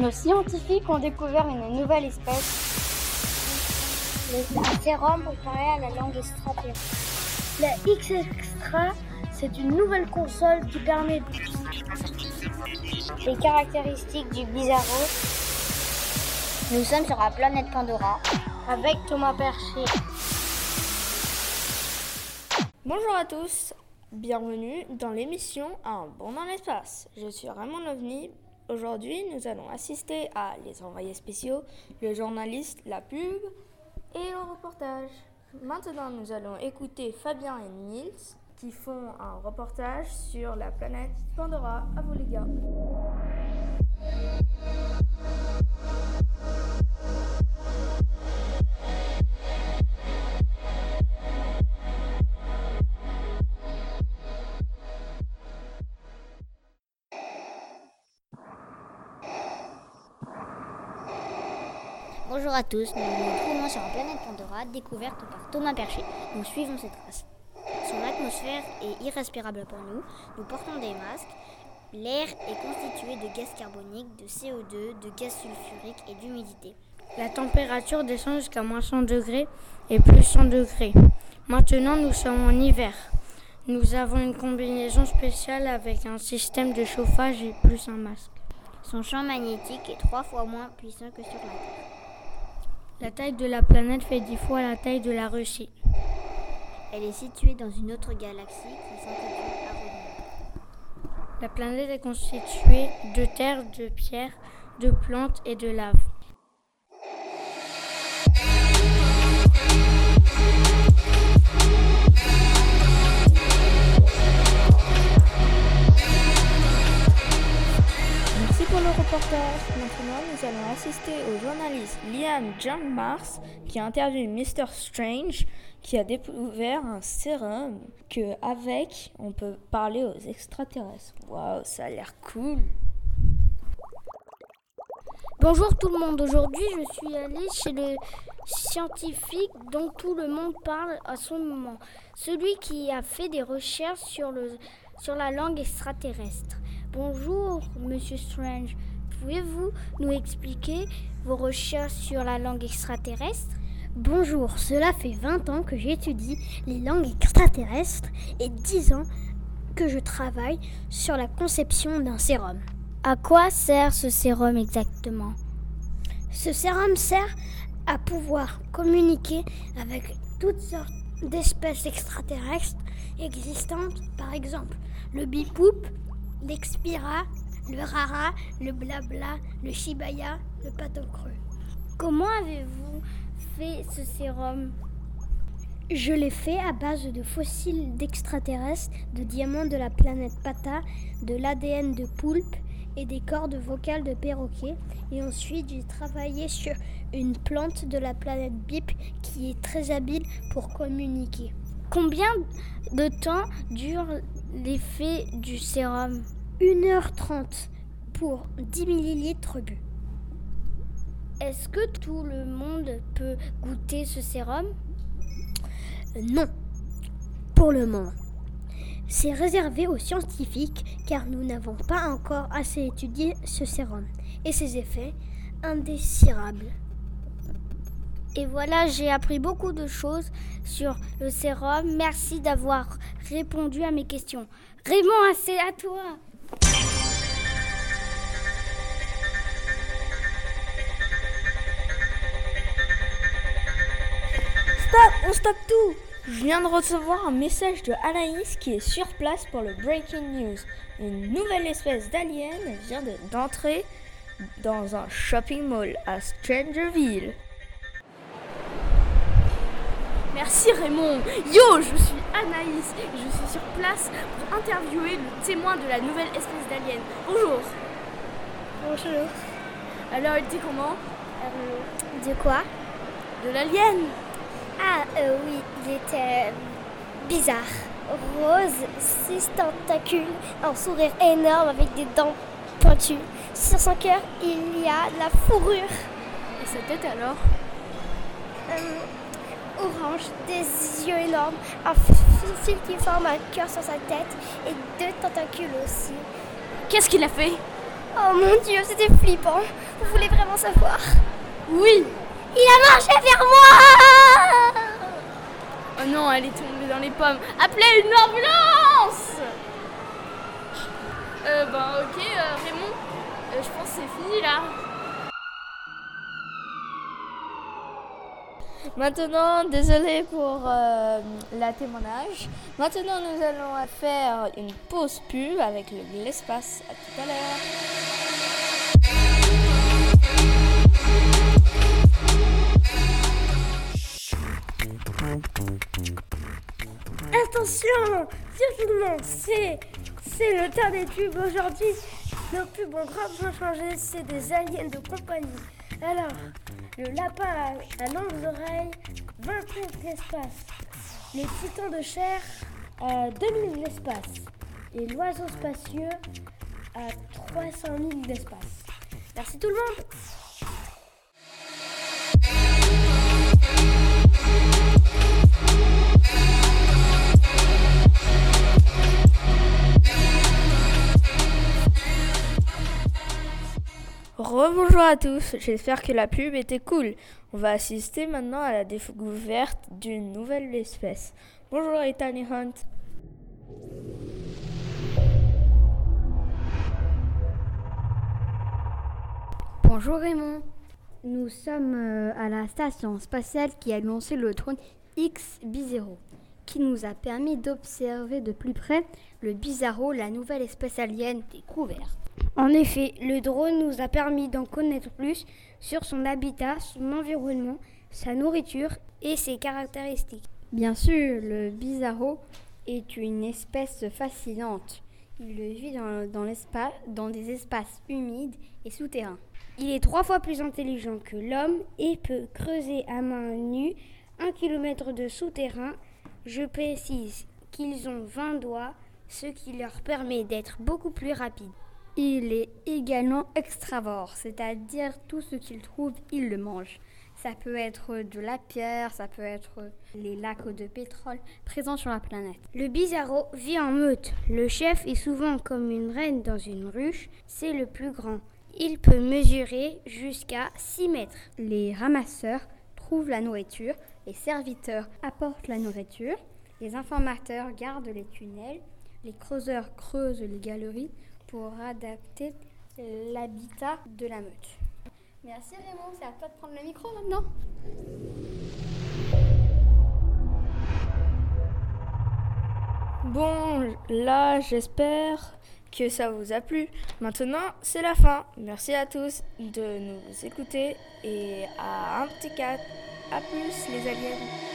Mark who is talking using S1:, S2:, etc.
S1: Nos scientifiques ont découvert une nouvelle espèce.
S2: Le sérum pour à la langue extraterrestre.
S3: La X-Extra, c'est une nouvelle console qui permet
S2: les caractéristiques du Bizarro. Nous sommes sur la planète Pandora
S3: avec Thomas Percher.
S4: Bonjour à tous, bienvenue dans l'émission Un bon dans l'espace. Je suis Raymond Ovni. Aujourd'hui, nous allons assister à les envoyés spéciaux, le journaliste, la pub et le reportage. Maintenant, nous allons écouter Fabien et Nils qui font un reportage sur la planète Pandora. À vous les gars.
S2: Bonjour à tous, nous nous trouvons sur la planète Pandora, découverte par Thomas Percher. Nous suivons ses traces. Son atmosphère est irrespirable pour nous. Nous portons des masques. L'air est constitué de gaz carbonique, de CO2, de gaz sulfurique et d'humidité.
S5: La température descend jusqu'à moins 100 degrés et plus 100 degrés. Maintenant, nous sommes en hiver. Nous avons une combinaison spéciale avec un système de chauffage et plus un masque.
S2: Son champ magnétique est trois fois moins puissant que sur la Terre.
S5: La taille de la planète fait dix fois la taille de la Russie.
S2: Elle est située dans une autre galaxie qui s'intitule Aronia.
S5: La planète est constituée de terre, de pierres, de plantes et de lave.
S4: Assister au journaliste Liam John Mars qui interviewe Mr. Strange qui a découvert un sérum que avec on peut parler aux extraterrestres. Waouh, ça a l'air cool.
S3: Bonjour tout le monde. Aujourd'hui, je suis allée chez le scientifique dont tout le monde parle à son moment. Celui qui a fait des recherches sur, sur la langue extraterrestre. Bonjour, monsieur Strange. Pouvez-vous nous expliquer vos recherches sur la langue extraterrestre?
S6: Bonjour, cela fait 20 ans que j'étudie les langues extraterrestres et 10 ans que je travaille sur la conception d'un sérum.
S3: À quoi sert ce sérum exactement?
S6: Ce sérum sert à pouvoir communiquer avec toutes sortes d'espèces extraterrestres existantes, par exemple le bipoup, l'expira, le rara, le blabla, le shibaya, le creux.
S3: Comment avez-vous fait ce sérum?
S6: Je l'ai fait à base de fossiles d'extraterrestres, de diamants de la planète Pata, de l'ADN de poulpe et des cordes vocales de perroquet. Et ensuite, j'ai travaillé sur une plante de la planète Bip qui est très habile pour communiquer.
S3: Combien de temps dure l'effet du sérum?
S6: 1h30 pour 10 millilitres bu.
S3: Est-ce que tout le monde peut goûter ce sérum?
S6: Non, pour le moment. C'est réservé aux scientifiques car nous n'avons pas encore assez étudié ce sérum et ses effets indésirables.
S3: Et voilà, j'ai appris beaucoup de choses sur le sérum. Merci d'avoir répondu à mes questions. Raymond, c'est à toi.
S4: On stoppe tout. Je viens de recevoir un message de Anaïs qui est sur place pour le Breaking News. Une nouvelle espèce d'alien vient d'entrer dans un shopping mall à Strangerville.
S7: Merci Raymond. Yo, je suis Anaïs et je suis sur place pour interviewer le témoin de la nouvelle espèce d'alien. Bonjour.
S3: Bonjour.
S7: Alors, il était comment?
S3: Euh, De quoi?
S7: De l'alien.
S3: Ah euh, oui, il était euh, bizarre. Rose, six tentacules, un sourire énorme avec des dents pointues. Sur son cœur, il y a la fourrure.
S7: Et sa tête alors?
S3: Orange, des yeux énormes, un fil qui forme un cœur sur sa tête et deux tentacules aussi.
S7: Qu'est-ce qu'il a fait?
S6: Oh mon dieu, c'était flippant. Vous voulez vraiment savoir?
S7: Oui
S6: Il a marché vers moi
S7: elle est tombée dans les pommes. Appelez une ambulance Euh, ben ok, euh, Raymond, euh, je pense que c'est fini là.
S4: Maintenant, désolé pour euh, la témoignage. Maintenant, nous allons faire une pause pub avec l'espace. À tout à l'heure.
S3: Attention Dire tout le c'est, c'est le tas des tubes aujourd'hui. Nos pubs ont grandement changé, c'est des aliens de compagnie. Alors, le lapin à, longues oreilles, 20 000 d'espace. Les titans de chair, à 2000 de l'espace. Et l'oiseau spacieux, à 300 000 d'espace. Merci tout le monde
S4: Rebonjour à tous, j'espère que la pub était cool. On va assister maintenant à la découverte d'une nouvelle espèce. Bonjour Ethan Hunt.
S8: Bonjour Raymond. Nous sommes euh, à la station spatiale qui a lancé le drone XB0, qui nous a permis d'observer de plus près le Bizarro, la nouvelle espèce alien découverte.
S3: En effet, le drone nous a permis d'en connaître plus sur son habitat, son environnement, sa nourriture et ses caractéristiques.
S8: Bien sûr, le Bizarro est une espèce fascinante. Il vit dans, dans l'espace, dans des espaces humides et souterrains.
S3: Il est trois fois plus intelligent que l'homme et peut creuser à main nue un kilomètre de souterrain. Je précise qu'ils ont 20 doigts, ce qui leur permet d'être beaucoup plus rapides.
S8: Il est également extravore, c'est-à-dire tout ce qu'il trouve, il le mange. Ça peut être de la pierre, ça peut être les lacs de pétrole présents sur la planète.
S3: Le bizarro vit en meute. Le chef est souvent comme une reine dans une ruche. C'est le plus grand. Il peut mesurer jusqu'à 6 mètres.
S8: Les ramasseurs trouvent la nourriture, les serviteurs apportent la nourriture, les informateurs gardent les tunnels, les creuseurs creusent les galeries pour adapter l'habitat de la meute. Merci Raymond, c'est à toi de prendre le micro maintenant.
S4: Bon, là, j'espère que ça vous a plu. Maintenant, c'est la fin. Merci à tous de nous écouter et à un petit 4. À plus les aliens.